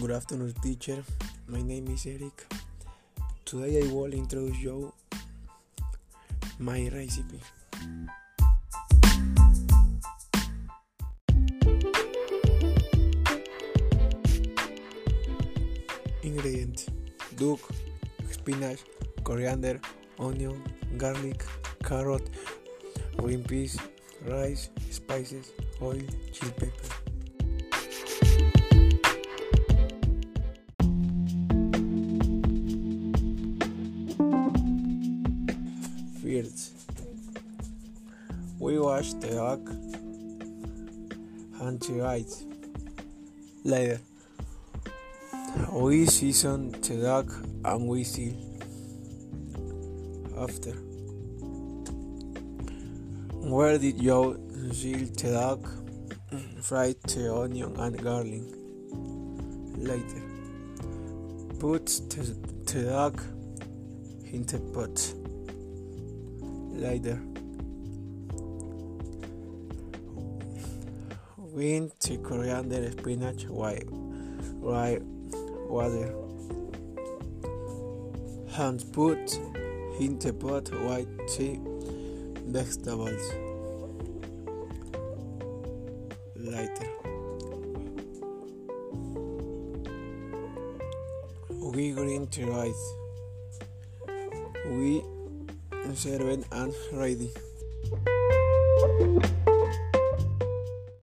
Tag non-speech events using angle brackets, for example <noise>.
Good afternoon, teacher. My name is Eric. Today I will introduce you my recipe. Ingredients: duck, spinach, coriander, onion, garlic, carrot, green peas, rice, spices, oil, chili pepper. First, we wash the and the rice. Later, we season the duck and we seal. After, where did you seal the duck? <clears throat> Fry the onion and garlic. Later, put the, the duck in the pot. Later, win the coriander, spinach, white, white water, and put in the pot white tea vegetables. Later, we green to rice. We serve and ready.